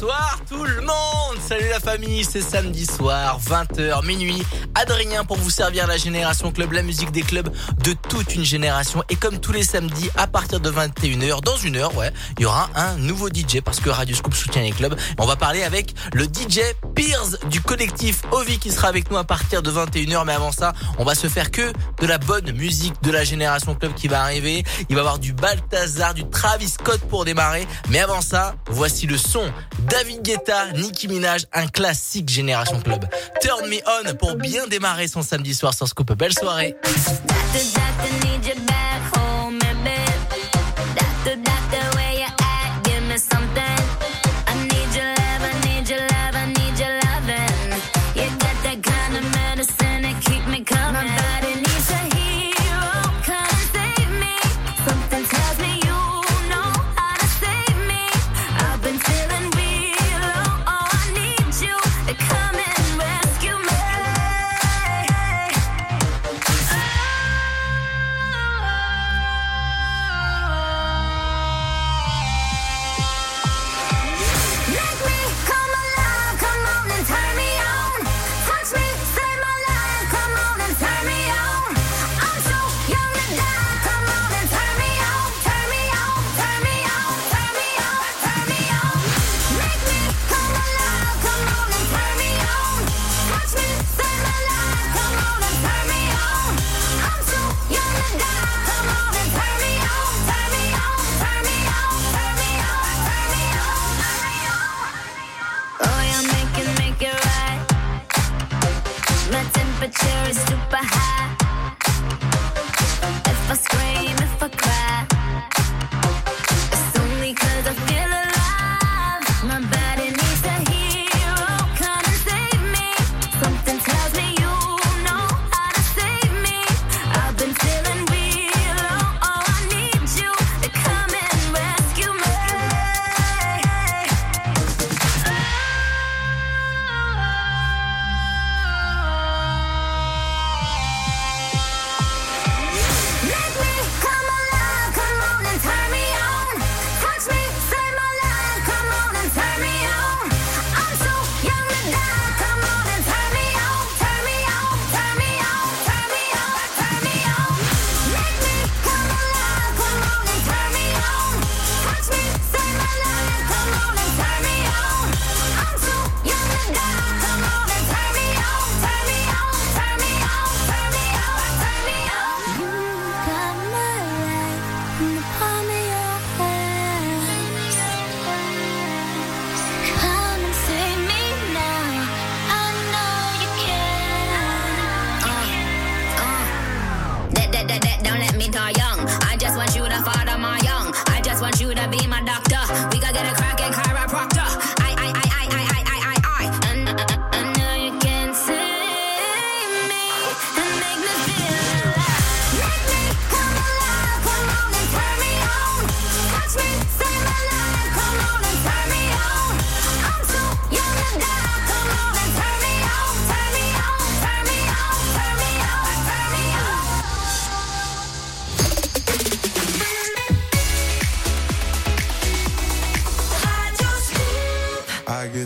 Bonsoir tout le monde Salut la famille, c'est samedi soir, 20h, minuit. Adrien pour vous servir la Génération Club, la musique des clubs de toute une génération. Et comme tous les samedis, à partir de 21h, dans une heure, ouais, il y aura un nouveau DJ parce que Radio Scoop soutient les clubs. On va parler avec le DJ Piers du collectif Ovi qui sera avec nous à partir de 21h. Mais avant ça, on va se faire que de la bonne musique de la Génération Club qui va arriver. Il va y avoir du Balthazar, du Travis Scott pour démarrer. Mais avant ça, voici le son David Guetta, Nicki Minaj, un classique Génération Club. Turn Me On pour bien démarrer son samedi soir sur Scoop. Belle soirée.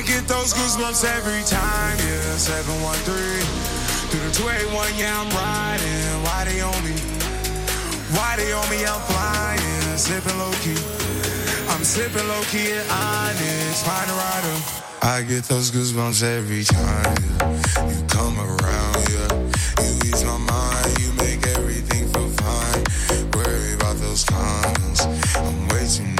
I get those goosebumps every time, yeah. 713 through the 281, yeah, I'm riding. Why they on me? Why they on me? I'm flying, sipping low key. I'm sipping low key and honest, find a rider. I get those goosebumps every time yeah. you come around, yeah. You ease my mind, you make everything feel fine. Worry about those comments, I'm way too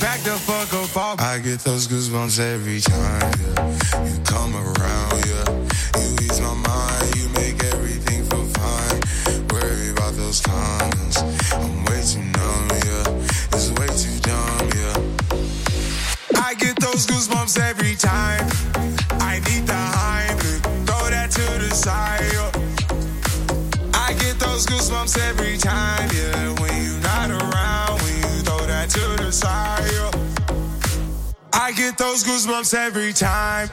Back the fuck up. I get those goosebumps every time, yeah. You come around, yeah. You ease my mind, you make everything feel fine. Worry about those comments. I'm way too numb, yeah. It's way too dumb, yeah. I get those goosebumps every time. I need the Heimlich, throw that to the side. yeah. I get those goosebumps every time, yeah. When you're not around, when you throw that to the side. I get those goosebumps every time.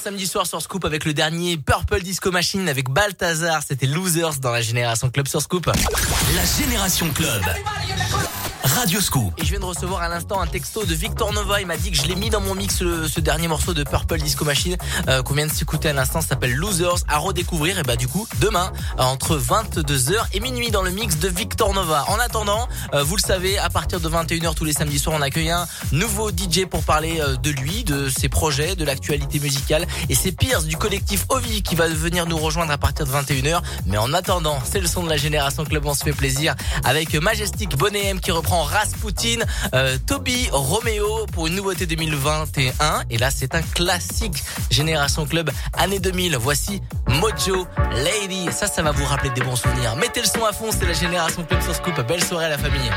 Samedi soir sur Scoop avec le dernier Purple Disco Machine avec Balthazar. C'était Losers dans la Génération Club sur Scoop. La Génération Club. Et je viens de recevoir à l'instant un texto de Victor Nova. Il m'a dit que je l'ai mis dans mon mix ce dernier morceau de Purple Disco Machine euh, qu'on vient de s'écouter à l'instant. S'appelle Losers à redécouvrir. Et bah du coup demain euh, entre 22h et minuit dans le mix de Victor Nova. En attendant, euh, vous le savez, à partir de 21h tous les samedis soirs, on accueille un nouveau DJ pour parler euh, de lui, de ses projets, de l'actualité musicale. Et c'est Pierce du collectif Ovi qui va venir nous rejoindre à partir de 21h. Mais en attendant, c'est le son de la Génération Club. On se fait plaisir avec Majestic Bonnet M qui reprend Rasputin, euh, Toby Romeo pour une nouveauté 2021. Et là, c'est un classique Génération Club année 2000. Voici Mojo Lady. Ça, ça va vous rappeler des bons souvenirs. Mettez le son à fond, c'est la Génération Club sur Scoop. Belle soirée à la famille.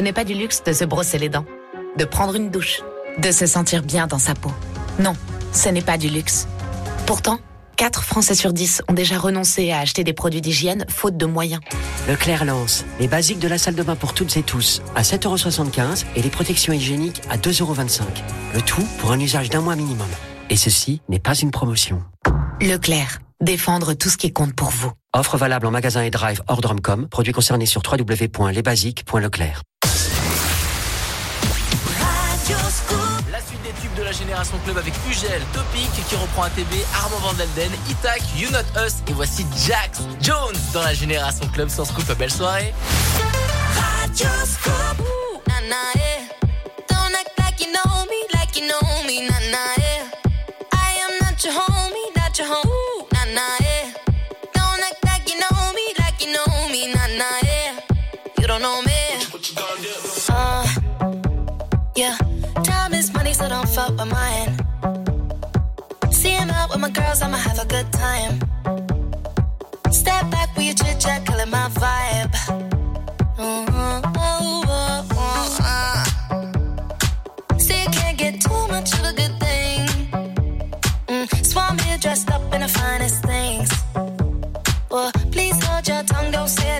ce n'est pas du luxe de se brosser les dents, de prendre une douche, de se sentir bien dans sa peau. Non, ce n'est pas du luxe. Pourtant, 4 Français sur 10 ont déjà renoncé à acheter des produits d'hygiène faute de moyens. Leclerc lance les basiques de la salle de bain pour toutes et tous à 7,75€ et les protections hygiéniques à 2,25€. Le tout pour un usage d'un mois minimum. Et ceci n'est pas une promotion. Leclerc, défendre tout ce qui compte pour vous. Offre valable en magasin et drive hors drumcom. Produit concerné sur www.lesbasiques.leclerc. La suite des tubes de la génération club avec Fugel, Topic qui reprend ATB, Armand Van Delden, Itac, You Not Us et voici Jax Jones dans la génération club sans scoop. Belle soirée. girls, I'ma have a good time. Step back with your chit chat, killing my vibe. Mm-hmm. Can't get too much of a good thing. Mm, so I'm here dressed up in the finest things. Well, please hold your tongue, don't say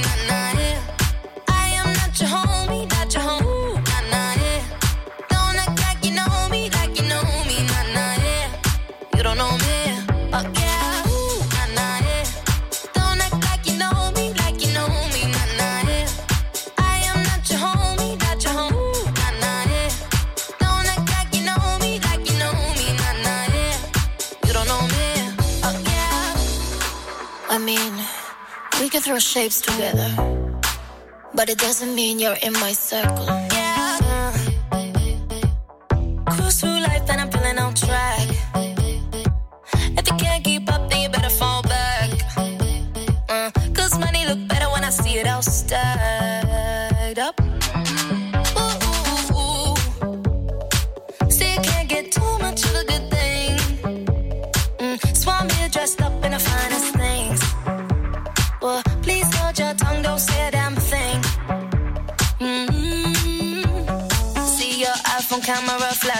can throw shapes together, but it doesn't mean you're in my circle. Cruise through life and I'm feeling on track. If you can't keep up, then you better fall uh, money better when I see it all.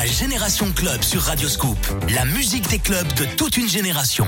La Génération Club sur Radioscoop. La musique des clubs de toute une génération.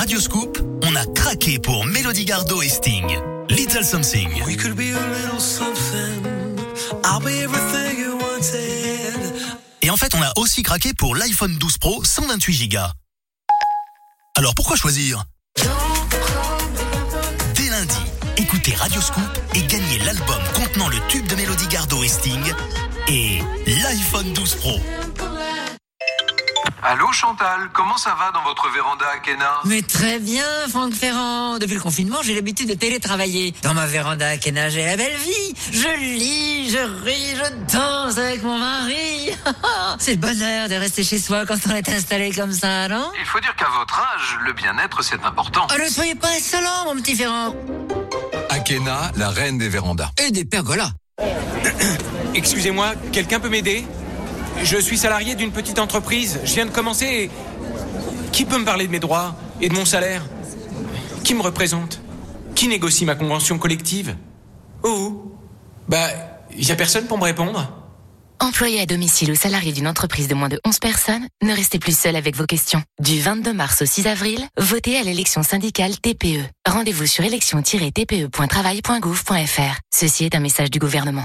Radio Scoop, on a craqué pour Mélodie Gardot et Sting. Little Something. We could be a little something. I'll be everything you wanted. Et en fait, on a aussi craqué pour l'iPhone 12 Pro 128 Go. Alors pourquoi choisir? Dès lundi, écoutez Radio Scoop et gagnez l'album contenant le tube de Mélodie Gardot et Sting et l'iPhone 12 Pro. Allô Chantal, comment ça va dans votre véranda à Kena Mais très bien, Franck Ferrand. Depuis le confinement, j'ai l'habitude de télétravailler. Dans ma véranda à Kena, j'ai la belle vie. Je lis, je ris, je danse avec mon mari. C'est le bonheur de rester chez soi quand on est installé comme ça, non Il faut dire qu'à votre âge, le bien-être c'est important. Oh, ne soyez pas insolent, mon petit Ferrand. Akena, la reine des vérandas. Et des pergolas. Excusez-moi, quelqu'un peut m'aider? Je suis salarié d'une petite entreprise. Je viens de commencer. Qui peut me parler de mes droits et de mon salaire? Qui me représente? Qui négocie ma convention collective? Oh Bah, y a personne pour me répondre Employé à domicile ou salarié d'une entreprise de moins de 11 personnes, ne restez plus seul avec vos questions. Du 22 mars au 6 avril, votez à l'élection syndicale TPE. Rendez-vous sur élection-tpe.travail.gouv.fr. Ceci est un message du gouvernement.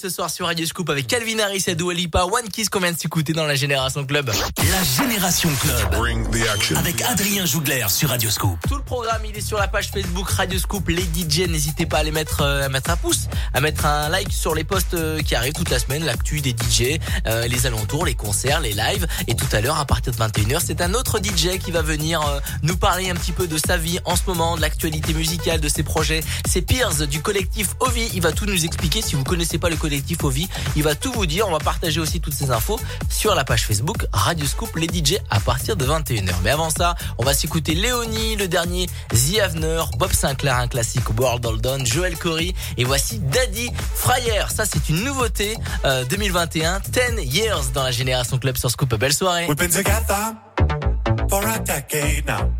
ce soir sur Radio Scoop avec Calvin Harris et Dua Lipa, One Kiss qu'on vient de s'écouter dans la Génération Club. La Génération Club. Avec Adrien Jougler sur Radio Scoop. Tout le programme, il est sur la page Facebook Radio Scoop. Les DJ, n'hésitez pas à les mettre, euh, à mettre un pouce mettre un like sur les posts euh, qui arrivent toute la semaine, l'actu des DJ, euh, les alentours, les concerts, les lives. Et tout à l'heure, à partir de 21h, c'est un autre DJ qui va venir euh, nous parler un petit peu de sa vie en ce moment, de l'actualité musicale, de ses projets. C'est Piers du collectif Ovi. Il va tout nous expliquer. Si vous connaissez pas le collectif Ovi, il va tout vous dire. On va partager aussi toutes ces infos sur la page Facebook Radio Scoop, les DJ à partir de 21h. Mais avant ça, on va s'écouter Léonie, le dernier, The Avener, Bob Sinclair, un classique, World Oldon, Joel Corey, et voici Daddy Fryer. Ça, c'est une nouveauté euh, 2021, 10 years dans la génération club sur Scoop. Belle soirée. We've been together for a decade now.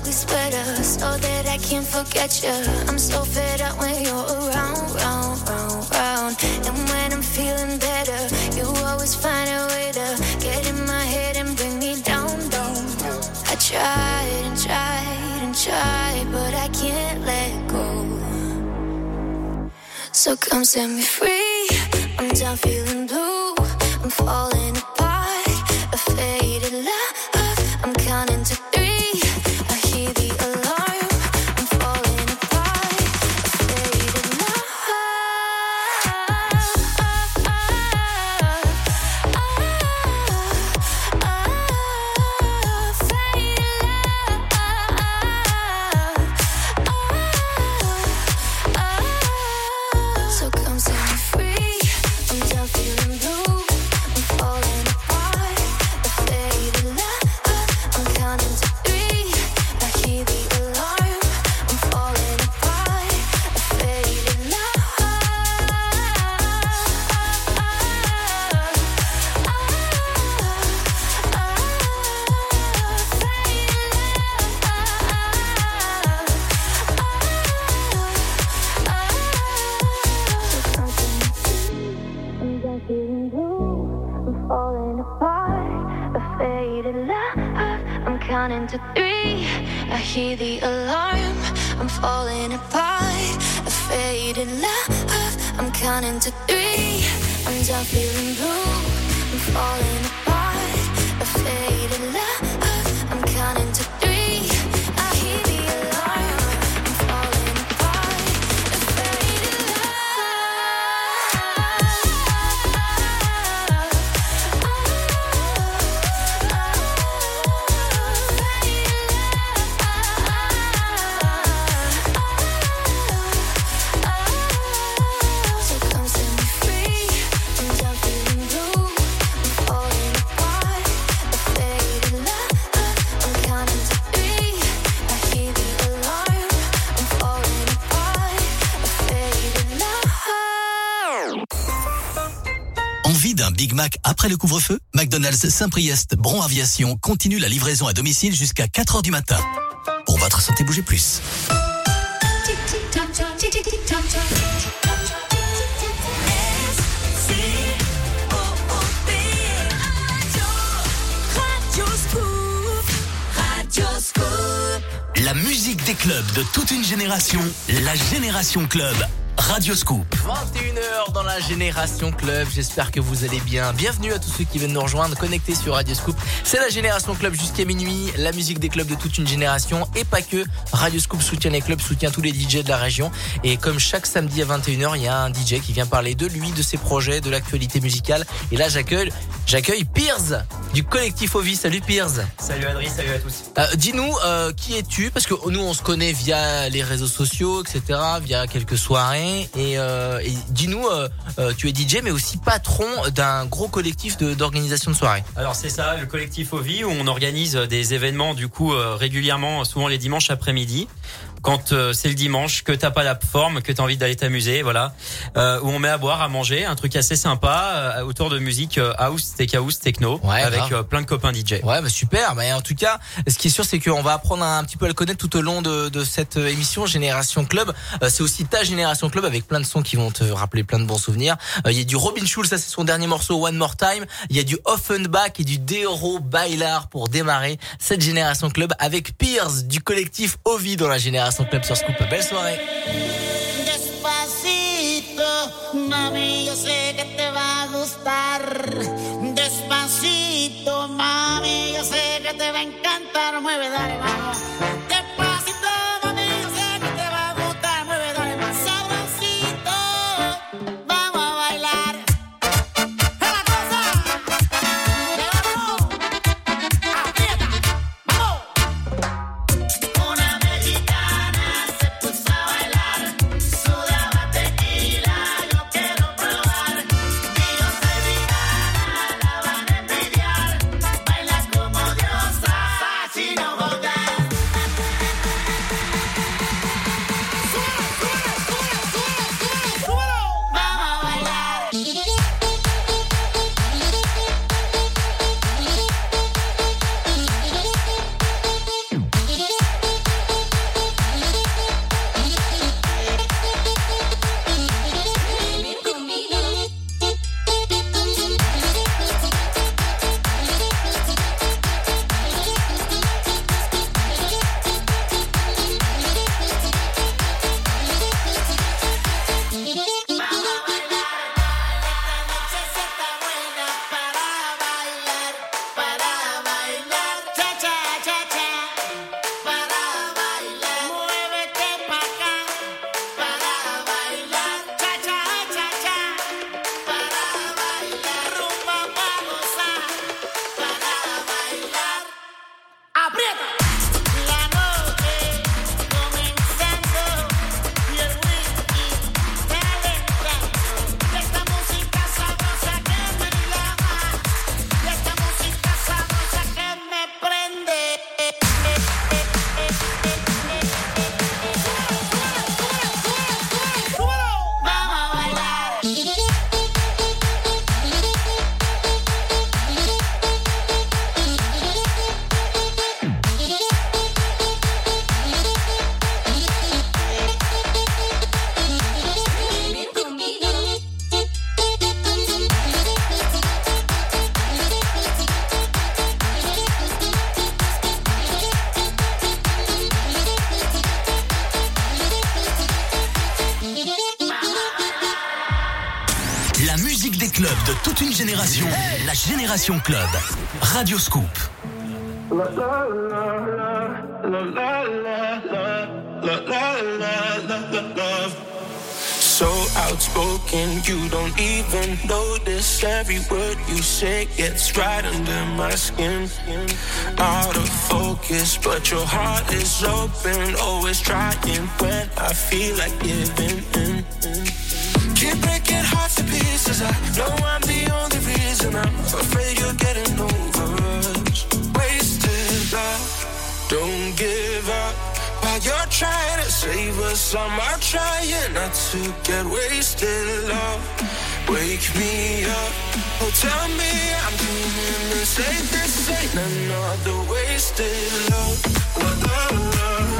Ugly sweater so that I can't forget you. I'm so fed up when you're around, round, round, round. And when I'm feeling better, you always find a way to get in my head and bring me down, down. I tried and tried and tried, but I can't let go. So come set me free. I'm done feeling blue. I'm falling couvre-feu McDonald's Saint-Priest Bron Aviation continue la livraison à domicile jusqu'à 4h du matin. Pour votre santé, bougez plus. La musique des clubs de toute une génération, la Génération Club. Radio Scoop. 21h dans la Génération Club. J'espère que vous allez bien. Bienvenue à tous ceux qui viennent nous rejoindre, connectés sur Radio Scoop. C'est la Génération Club jusqu'à minuit. La musique des clubs de toute une génération et pas que. Radio Scoop soutient les clubs, soutient tous les DJ de la région. Et comme chaque samedi à 21h, il y a un DJ qui vient parler de lui, de ses projets, de l'actualité musicale. Et là, j'accueille, j'accueille Piers du collectif Ovi. Salut Piers. Salut Adri, salut à tous. Euh, Dis-nous, euh, qui es-tu? Parce que nous, on se connaît via les réseaux sociaux, etc., via quelques soirées. Et, euh, et dis-nous, euh, euh, tu es DJ, mais aussi patron d'un gros collectif de- d'organisation de, soirées. Alors c'est ça, le collectif Ovi, où on organise des événements du coup euh, régulièrement, souvent les dimanches après-midi. Quand c'est le dimanche, que t'as pas la forme, que t'as envie d'aller t'amuser, voilà. Euh, où on met à boire, à manger, un truc assez sympa euh, autour de musique euh, house, tech house, techno, avec grave. euh, plein de copains DJ. Ouais, bah super. Bah, en tout cas, ce qui est sûr, c'est qu'on va apprendre un petit peu à le connaître tout au long de, de cette euh, émission Génération Club. Euh, c'est aussi ta Génération Club avec plein de sons qui vont te rappeler plein de bons souvenirs. Euh, Il y a du Robin Schulz, ça c'est son dernier morceau One More Time. Il y a du Offenbach et du Deoro Bailar pour démarrer cette Génération Club avec Pierce du collectif Ovi dans la Génération Club sur Scoop. Belle soirée. Despacito, mami, yo sé que te va a gustar. Te va a encantar. Mueve, dale, vamos. La Génération Club. Radio Scoop. So outspoken, you don't even notice every word you say gets right under my skin. Out of focus, but your heart is open, always trying when I feel like giving in. Keep breaking hearts to pieces. I know I'm the only reason. I'm afraid you're getting over us. Wasted love, don't give up. While you're trying to save us, I'm trying not to get wasted. Love, wake me up. Oh, tell me I'm doing the. This ain't another wasted love. Love, love, love,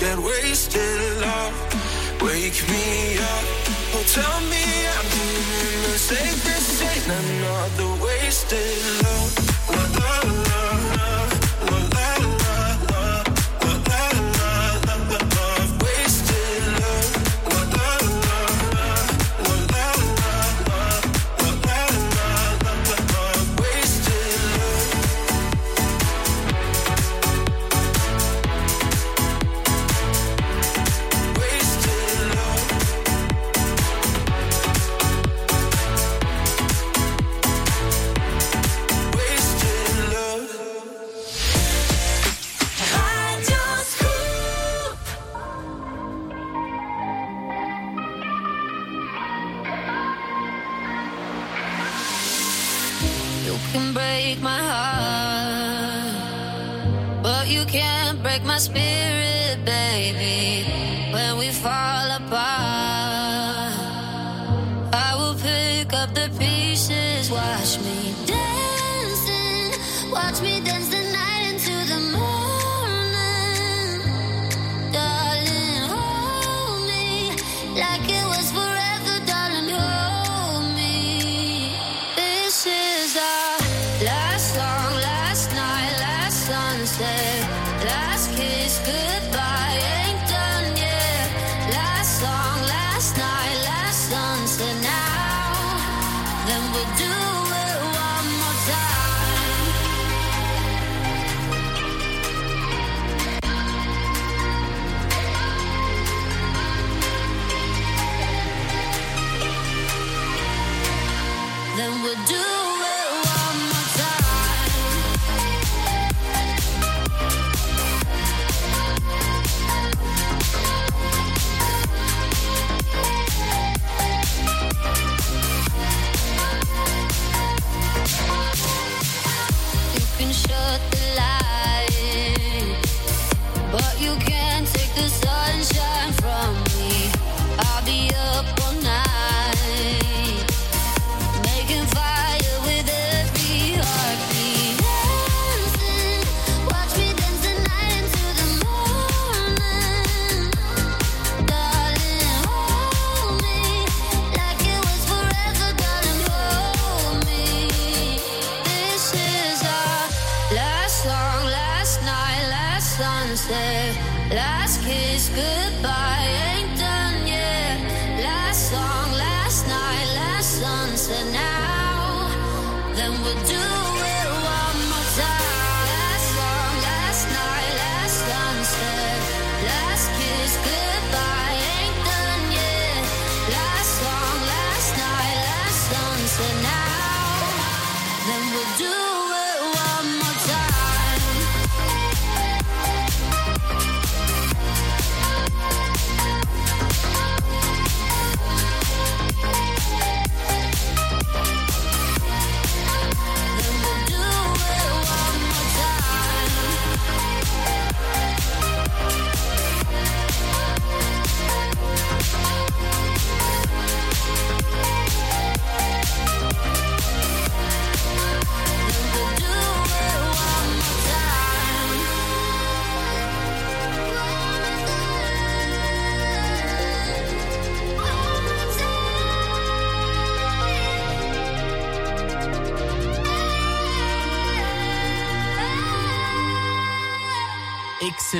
get wasted. Love, wake me up. Oh, tell me I'm doing the same. This ain't another wasted love. Love, love, love, love,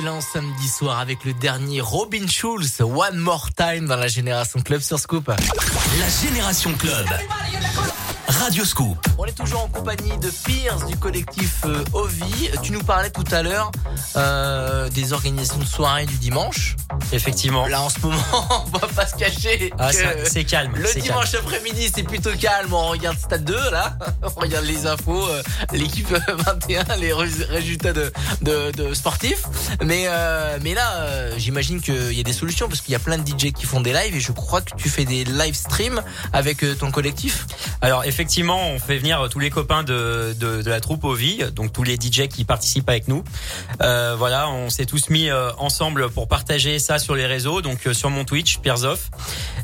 Excellent samedi soir avec le dernier Robin Schulz, One More Time dans la Génération Club sur Scoop. La Génération Club. Radio Scoop. On est toujours en compagnie de Pierce du collectif euh, Ovi. Tu nous parlais tout à l'heure euh, des organisations de soirée du dimanche. Effectivement. Là en ce moment, on va pas se cacher. Ah, c'est- calme, Le dimanche après-midi, c'est plutôt calme. On regarde Stade 2 là. On regarde les infos, euh, l'équipe 21, les rés- résultats de, de, de sportifs. Mais euh, mais là, euh, j'imagine qu'il y a des solutions parce qu'il y a plein de DJ qui font des lives et je crois que tu fais des live streams avec euh, ton collectif. Alors effectivement, on fait venir tous les copains de, de, de la troupe Ovi, donc tous les DJ qui participent avec nous. Euh, voilà, on s'est tous mis ensemble pour partager ça sur les réseaux, donc euh, sur mon Twitch, Pierzoff,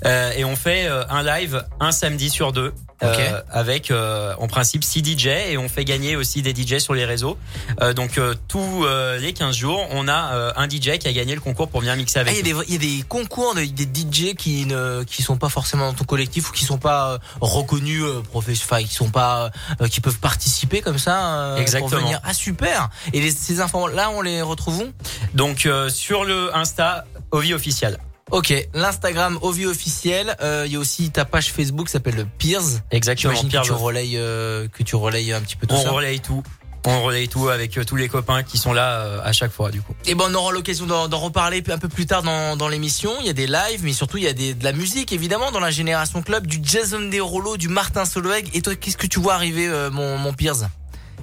euh, et on fait euh, un live un samedi sur deux. Euh, Ok. avec euh, en principe 6 DJ et on fait gagner aussi des DJ sur les réseaux. Euh, donc euh, tous euh, les 15 jours, on a euh, un DJ qui a gagné le concours pour venir mixer Ah, avec Il y, a nous. des- il y a des concours, de- des DJ qui ne qui sont pas forcément dans ton collectif ou qui sont pas euh, reconnus, euh, enfin qui sont pas, euh, qui peuvent participer comme ça. euh, pour Exactement. venir. Ah super. Et les- ces infos là, on les retrouve où Donc euh, sur le Insta Ovi officiel. Ok, l'Instagram Ovi officiel. euh, Il y a aussi ta page Facebook qui s'appelle le Peers. Exactement, J'imagine que tu relayes, euh, que tu relayes un petit peu tout On ça. relaye tout. On relaye tout avec euh, tous les copains qui sont là à chaque fois du coup. Et ben on aura l'occasion d'en d'en reparler un peu plus tard dans, dans l'émission. Il y a des lives, mais surtout il y a des, de la musique évidemment dans la génération club, du Jason Derulo, du Martin Solveig. Et toi, qu'est-ce que tu vois arriver, euh, mon, mon Piers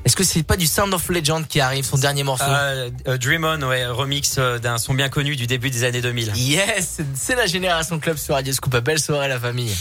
Est-ce que c'est pas du Sound of Legend qui arrive, son dernier morceau Euh, euh, Dream On, ouais, remix euh, d'un son bien connu du début des années 2000. Yes, c'est- c'est la génération club sur Radio Scoop. Belle soirée la famille.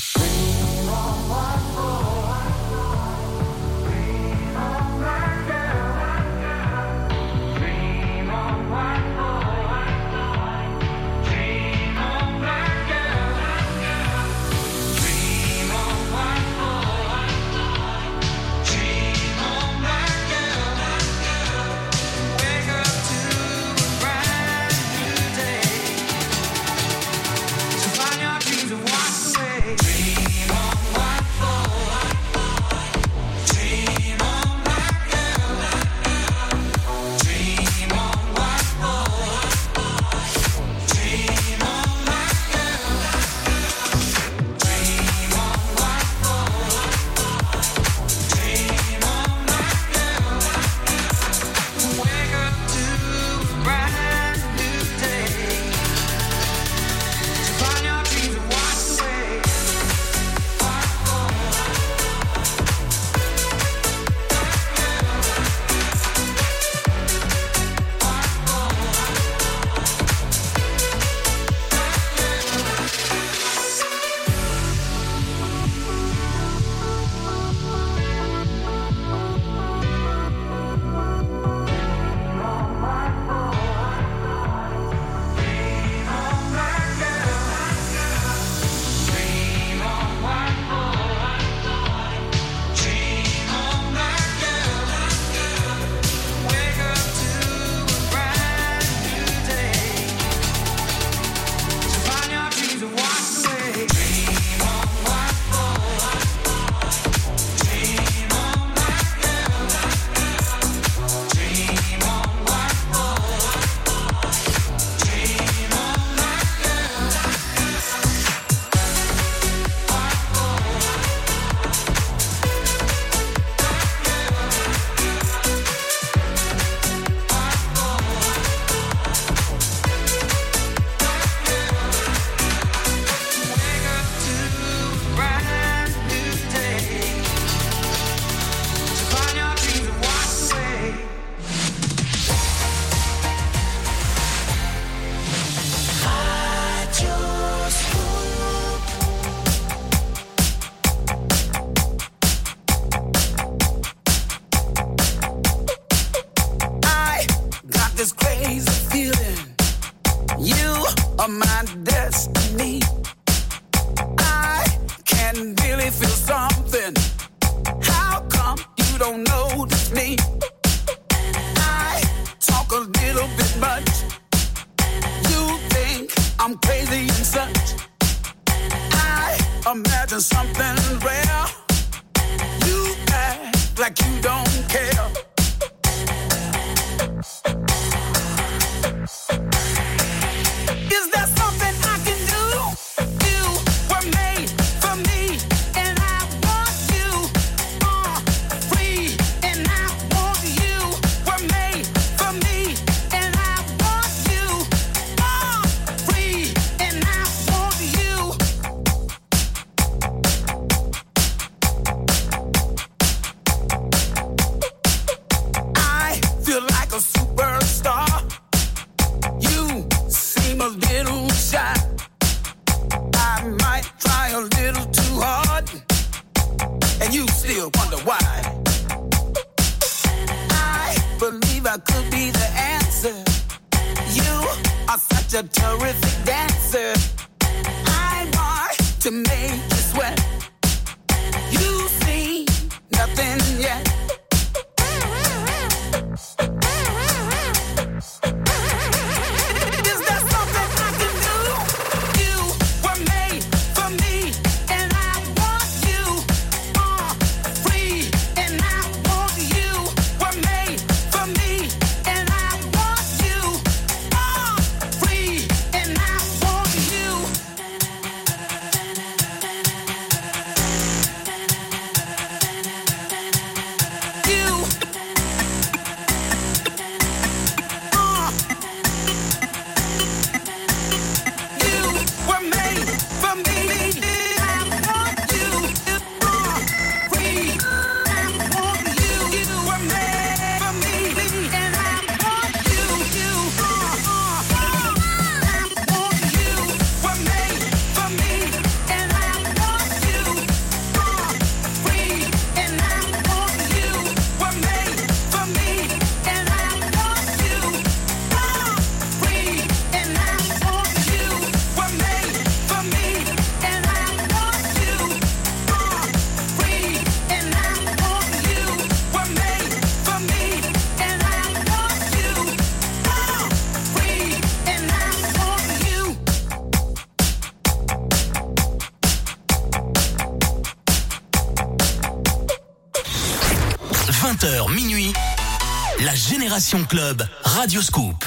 Club,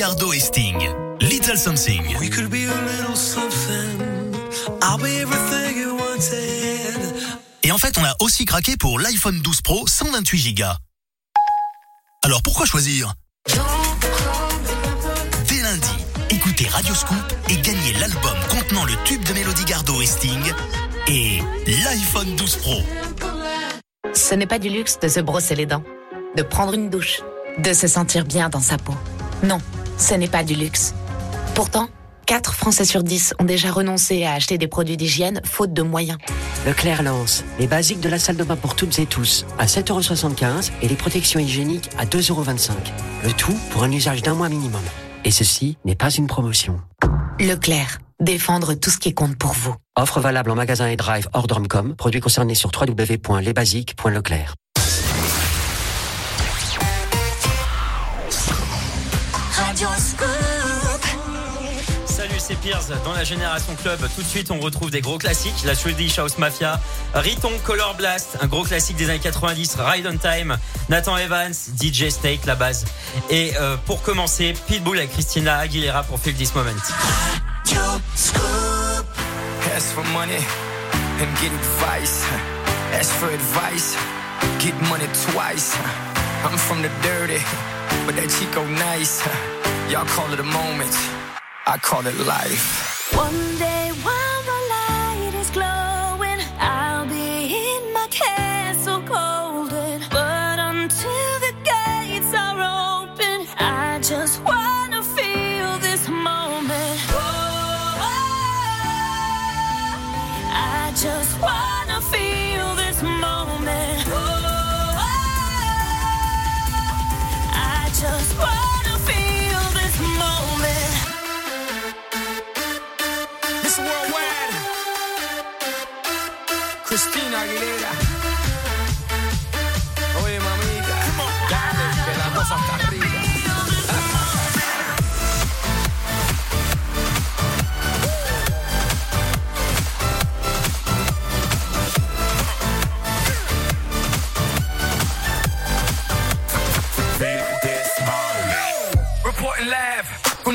Gardot et Sting. Little Something. We could be a little something I'll be everything you wanted. Et en fait, on a aussi craqué pour l'iPhone 12 Pro 128 Go. Alors pourquoi choisir? Dès lundi, écoutez Radio Scoop et gagnez l'album contenant le tube de Mélodie Gardot et Sting et l'iPhone 12 Pro. Ce n'est pas du luxe de se brosser les dents, de prendre une douche, de se sentir bien dans sa peau. Non, ce n'est pas du luxe. Pourtant, 4 Français sur 10 ont déjà renoncé à acheter des produits d'hygiène faute de moyens. Leclerc lance les basiques de la salle de bain pour toutes et tous à 7,75€ et les protections hygiéniques à 2,25€. Le tout pour un usage d'un mois minimum. Et ceci n'est pas une promotion. Leclerc, défendre tout ce qui compte pour vous. Offre valable en magasin et drive hors Dormcom. Produits concernés sur www.lesbasiques.leclerc. Piers dans la Génération Club. Tout de suite, on retrouve des gros classiques. La Swedish House Mafia, Riton Color Blast, un gros classique des années 90, Ride on Time, Nathan Evans, DJ Snake, la base. Et euh, pour commencer, Pitbull et Christina Aguilera pour Feel This Moment. I'm from the dirty, but Chico nice. Y'all call it a moment, I call it life. One day while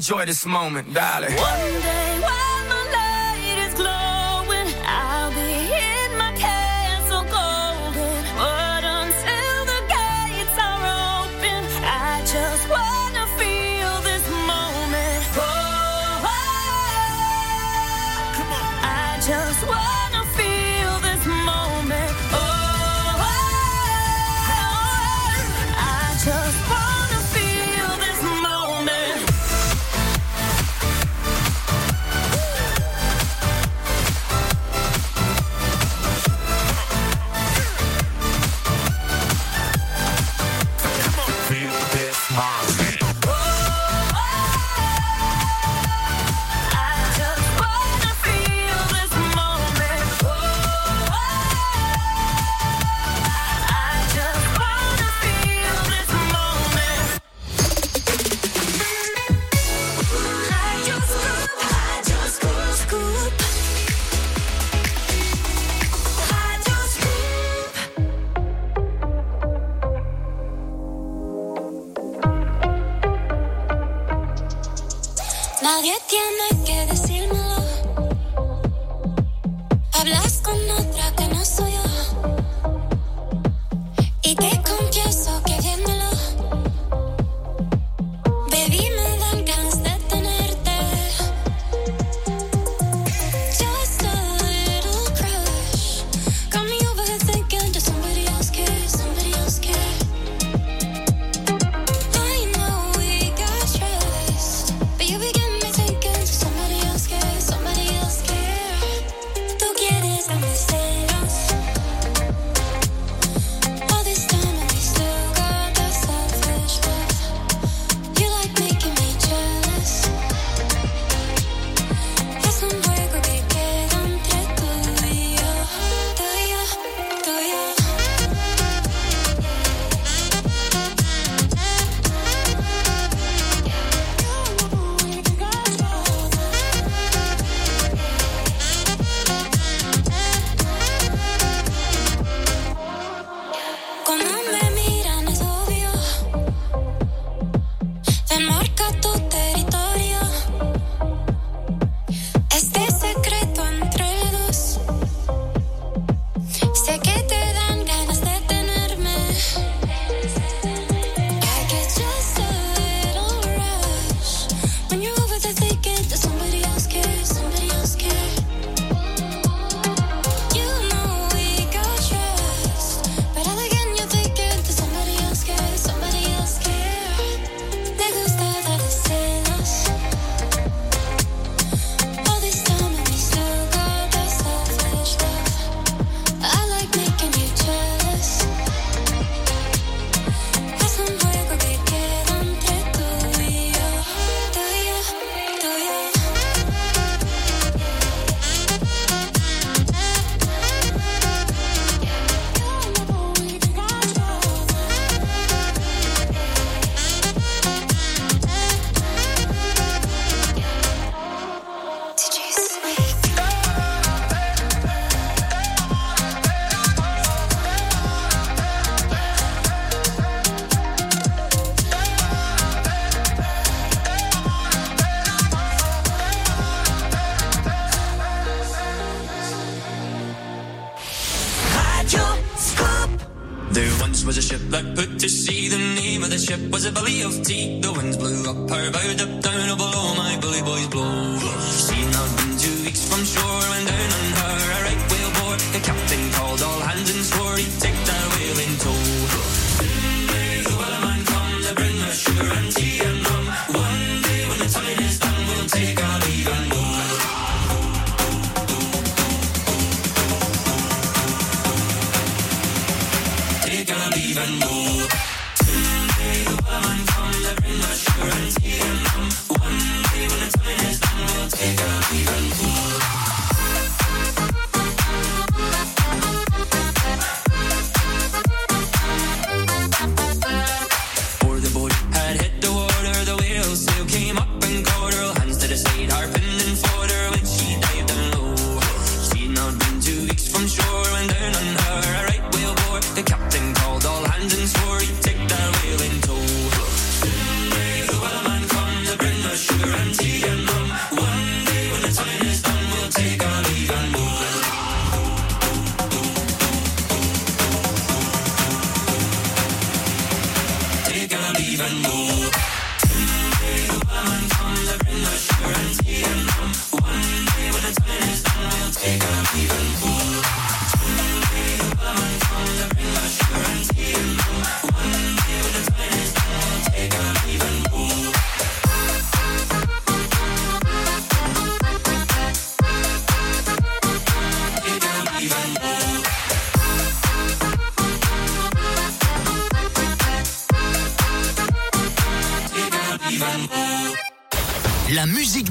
enjoy this moment, darling. One day while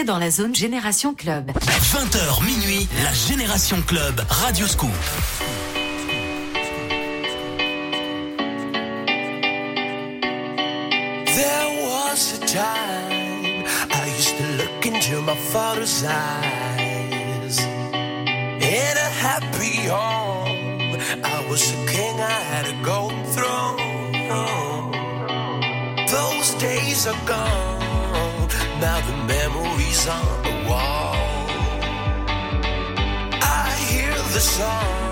dans la zone Génération Club. 20h minuit, la Génération Club, Radio Scoop. In a happy home, about the memories on the wall. I hear the song.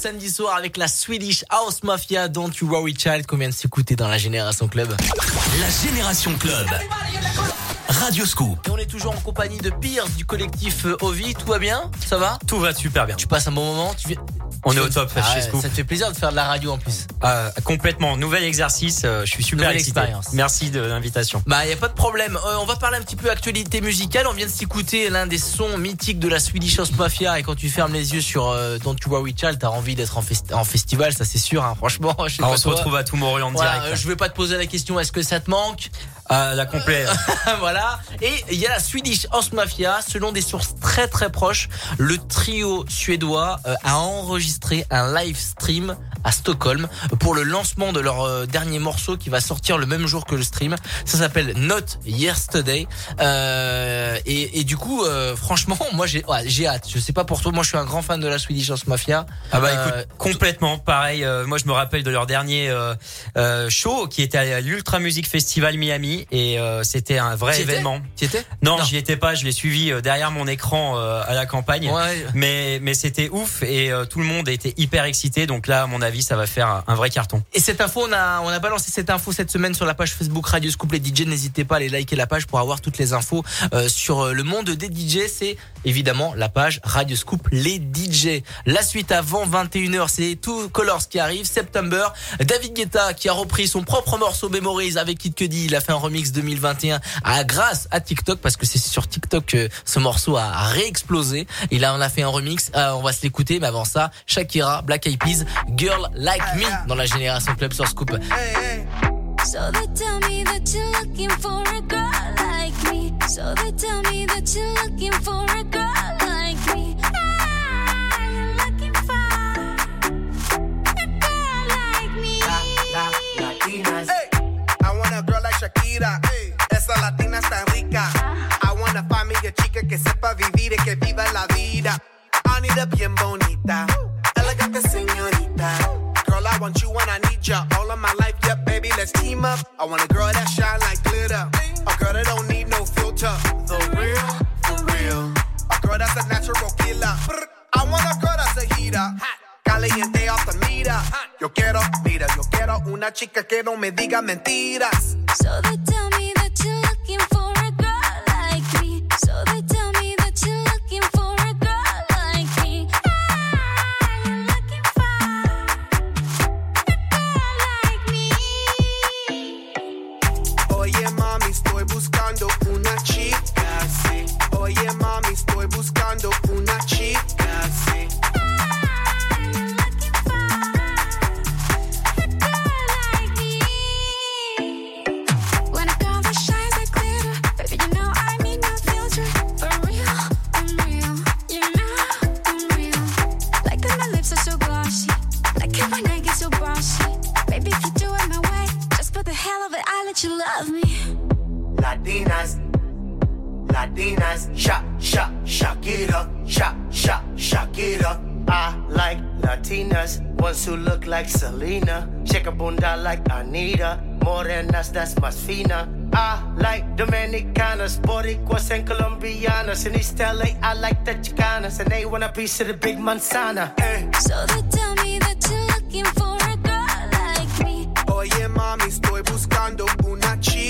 Samedi soir avec la Swedish House Mafia Don't You Worry Child qu'on vient de s'écouter dans la Génération Club. La Génération Club. Radio Scoop. Et on est toujours en compagnie de Pierce du collectif euh, Ovi. Tout va bien? Ça va? Tout va super bien. Tu passes un bon moment? Tu viens... On est au top Ah chez ouais, Scoop. Ça te fait plaisir de faire de la radio en plus. Ah, complètement. Nouvel exercice. euh, je suis super Nouvelle excité. expérience. Merci de l'invitation. Bah y a pas de problème. Euh, on va parler un petit peu actualité musicale. On vient de s'écouter l'un des sons mythiques de la Swedish House Mafia et quand tu fermes les yeux sur euh, Don't You Worry Child, t'as envie d'être en, festi- en festival, ça c'est sûr. hein. Franchement, je sais Ah, pas on se retrouve à Tomorrowland Voilà, direct. euh, je vais pas te poser la question. Est-ce que ça te manque? Ah, la complète. voilà. Et il y a la Swedish House Mafia. Selon des sources très très proches, le trio suédois euh, a enregistré un live stream à Stockholm pour le lancement de leur euh, dernier morceau qui va sortir le même jour que le stream. Ça s'appelle Not Yesterday. Euh, et, et du coup, euh, franchement, moi j'ai ouais, j'ai hâte. Je sais pas pour toi, moi je suis un grand fan de la Swedish House Mafia. Ah bah Euh, écoute, complètement pareil. euh, moi je me rappelle de leur dernier euh, euh, show qui était à l'Ultra Music Festival Miami et euh, c'était un vrai événement. T'y étais? Non, j'y étais pas. Je l'ai suivi euh, derrière mon écran euh, à la campagne. Ouais. Mais mais c'était ouf et euh, tout le monde était hyper excité. Donc là, à mon avis, ça va faire un, vrai carton. Et cette info, on a, on a balancé cette info cette semaine sur la page Facebook Radio Scoop les DJ. N'hésitez pas à aller liker la page pour avoir toutes les infos euh, sur euh, le monde des DJ. C'est évidemment la page Radio Scoop les DJ. La suite avant 21h, c'est Two Colors qui arrive. September, David Guetta qui a repris son propre morceau Memories avec Kid Cudi. Il a fait un remix 2021 à grâce à TikTok parce que c'est sur TikTok que ce morceau a réexplosé. Et là, on a fait un remix. Euh, on va se l'écouter, mais avant ça, Shakira, Black Eyed Peas, Girl Like Me dans la Génération Club sur Scoop. So they tell me that you're looking for a girl like me. So they tell me that you're looking for a girl like me. Ah, you're looking for a girl like me. Hey, I want a girl like Shakira. Esa latina está rica. I want a find me a chica que sepa vivir y que viva la vida. I need a bien bonita, elegante señorita. Girl, I want you and I need ya all of my life. Yep, baby, let's team up. I want a girl that shine like glitter. A girl that don't need no filter. The real, the real. A girl that's a natural killer. I want a girl that's a heater. Caliente off the meter. Yo quiero, mira, yo quiero una chica que no me diga mentiras. So they tell me that you're looking for a girl like me. So they love me. Latinas, Latinas, sha, sha, Shakira, sha, sha, Shakira. I like Latinas, ones who look like Selena, shake a bunda like Anita, morenas that's más fina. I like Dominicanas, Boricuas and Colombianas. In East LA, I like the Chicanas, and they want a piece of the big manzana. Eh. So they tell me that you're looking for a girl like me. Oye mami, estoy buscando cheese.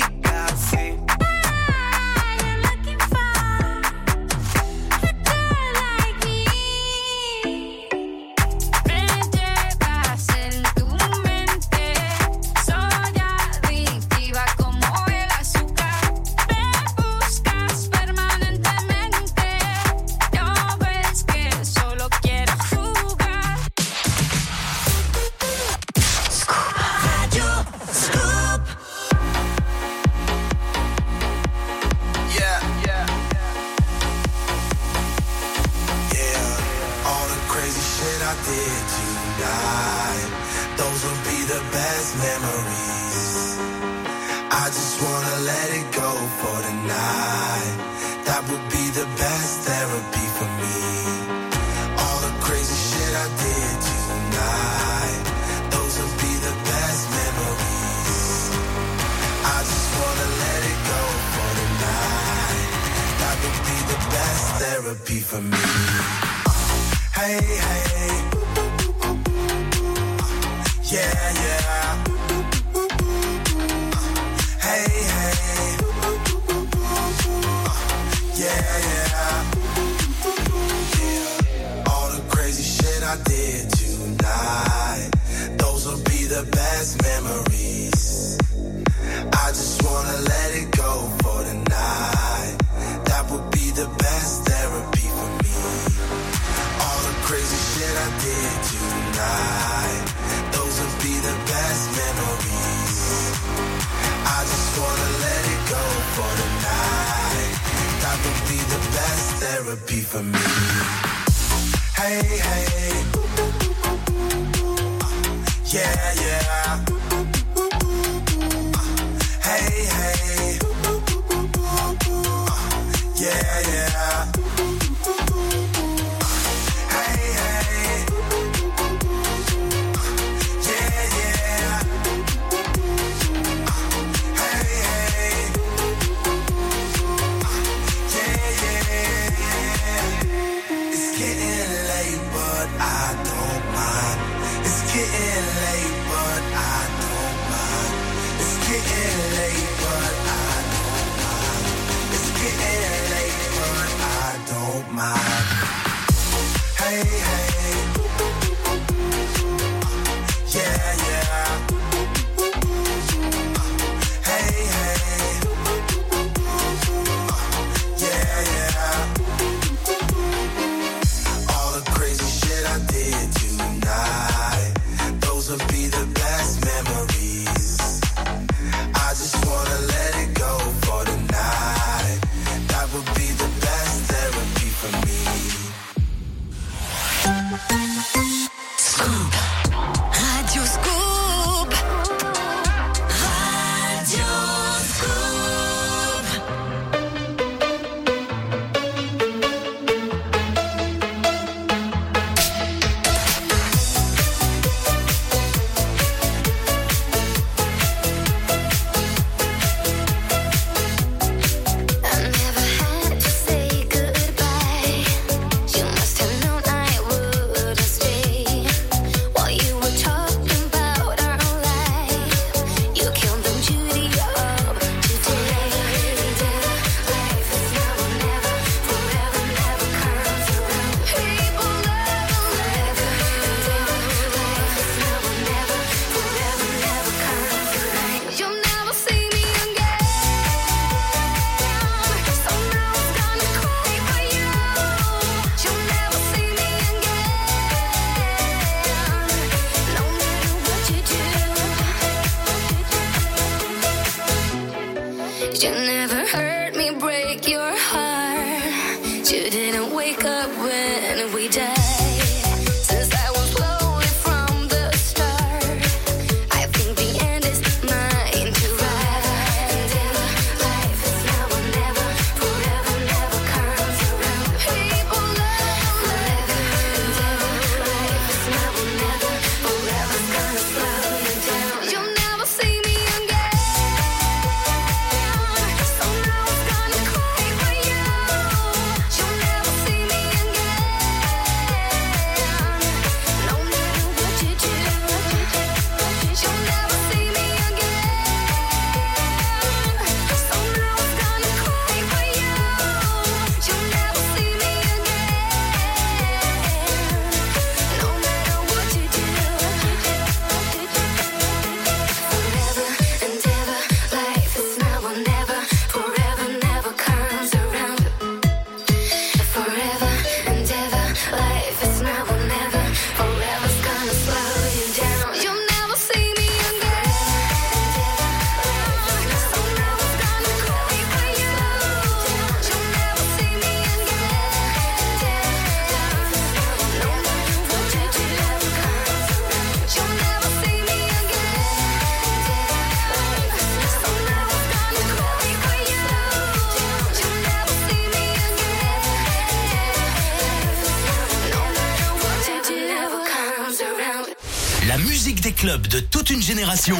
Une génération.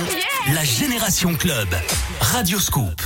La Génération Club. Radio Scoop.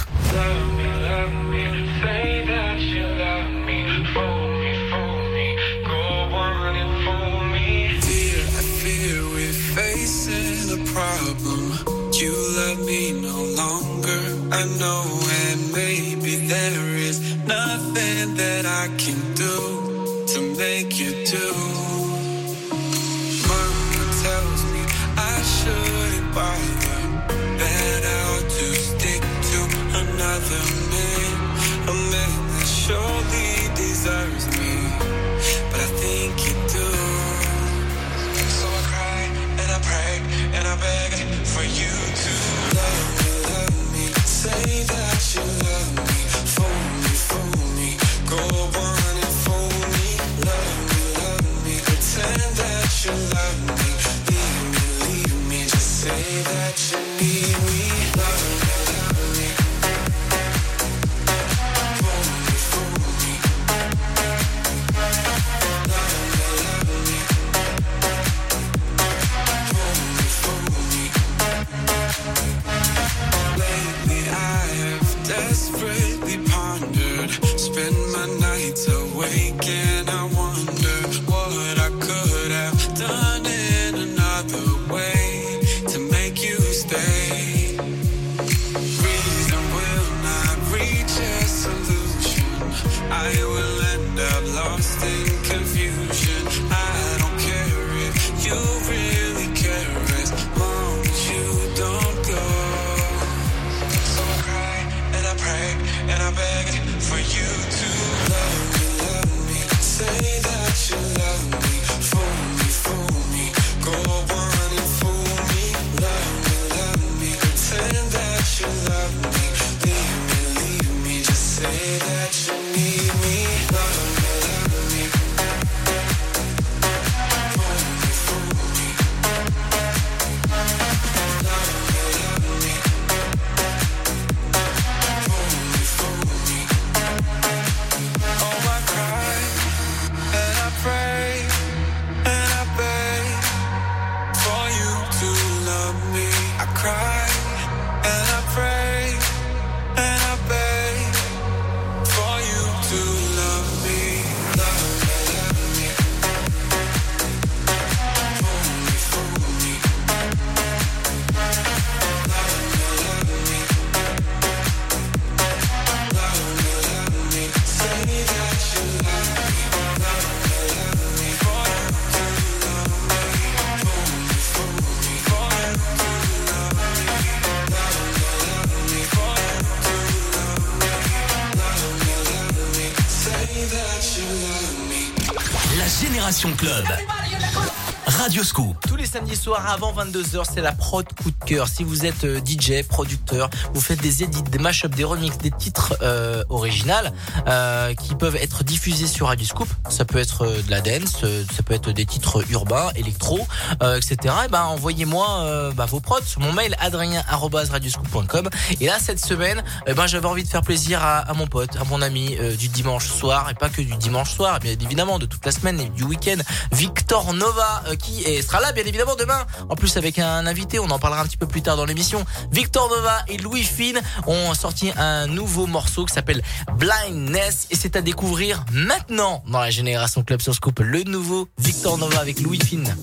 samedi soir avant 22h. C'est la prod coup de cœur. Si vous êtes euh, DJ, producteur, vous faites des édits, des mashups, des remixes, des titres euh, originaux euh, qui peuvent être diffusés sur Radio Scoop. Ça peut être euh, de la dance, euh, ça peut être des titres urbains, électro, euh, etc. Eh ben envoyez-moi bah, vos prods sur mon mail adrien@radioscoop.com. Et là cette semaine, eh ben j'avais envie de faire plaisir à, à, mon pote, à mon ami du dimanche soir et pas que du dimanche soir, bien évidemment de toute la semaine et du week-end. Victor Nova qui est, sera là bien évidemment demain. En plus avec un invité, on en parlera un petit peu petit peu plus tard dans l'émission. Victor Nova et Louis Finn ont sorti un nouveau morceau qui s'appelle Blindness et c'est à découvrir maintenant dans la génération Club sur Scoop. Le nouveau Victor Nova avec Louis Finn.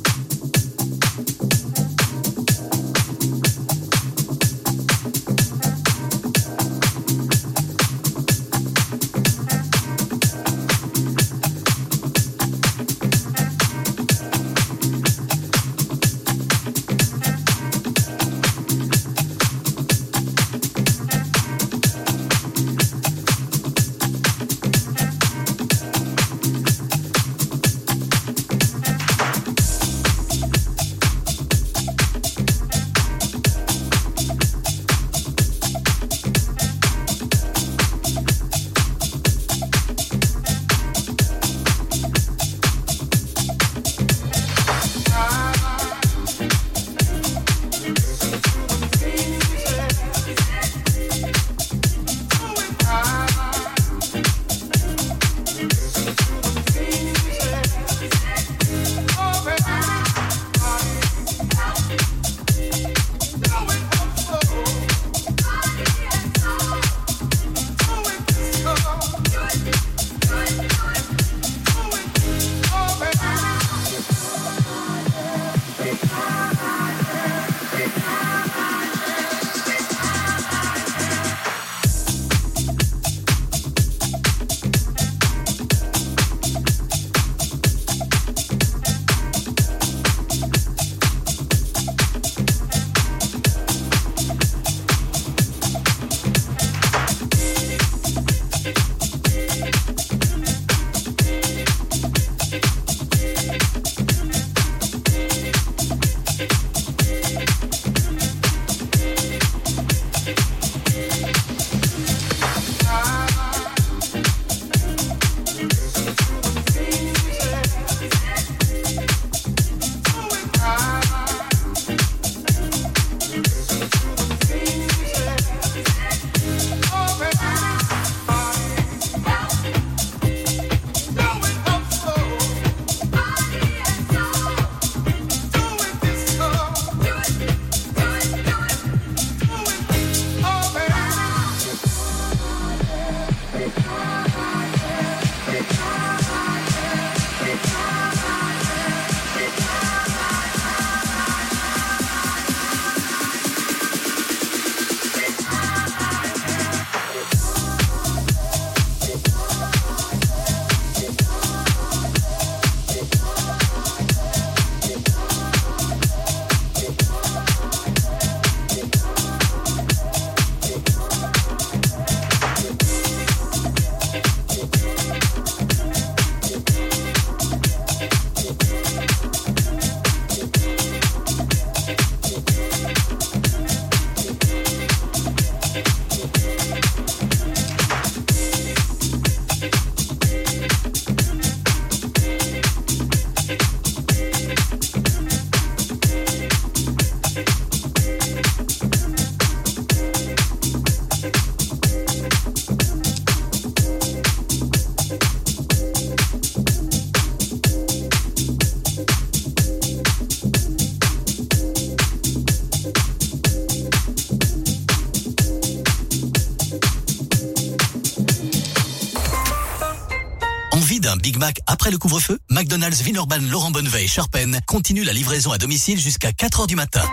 Après le couvre-feu McDonald's Vinorban Laurent Bonneveille Charpennes continue la livraison à domicile jusqu'à 4 heures du matin.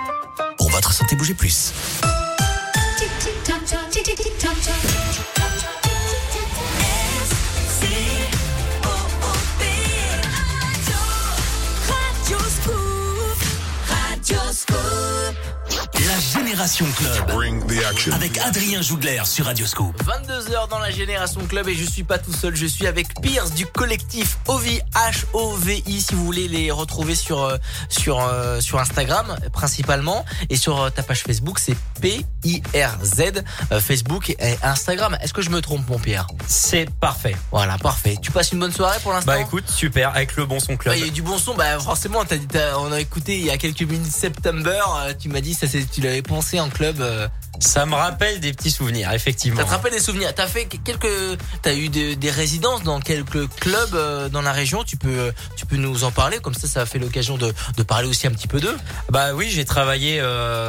Pour votre santé, bougez plus. La Génération Club. Avec Adrien Jougler sur Radioscope. 22h dans la Génération Club et je suis pas tout seul, je suis avec Pierce du collectif OVI H-O-V-I si vous voulez les retrouver sur euh, sur euh, sur Instagram principalement et sur euh, ta page Facebook c'est P-I-R-Z Facebook et Instagram. Est-ce que je me trompe mon Pierre? C'est parfait. Voilà, parfait. Tu passes une bonne soirée pour l'instant? Bah écoute, super, avec le bon son club. Ouais, Il y a eu du bon son, bah forcément, t'as, t'as- on a écouté il y a quelques minutes September, tu m'as dit ça, c'est, tu l'avais pensé en club. euh. Ça me rappelle des petits souvenirs, effectivement. Ça te rappelle des souvenirs T'as fait quelques, t'as eu des, des résidences dans quelques clubs euh, dans la région. Tu peux, tu peux nous en parler comme ça, ça a fait l'occasion de, de parler aussi un petit peu d'eux. Bah oui, j'ai travaillé. euh,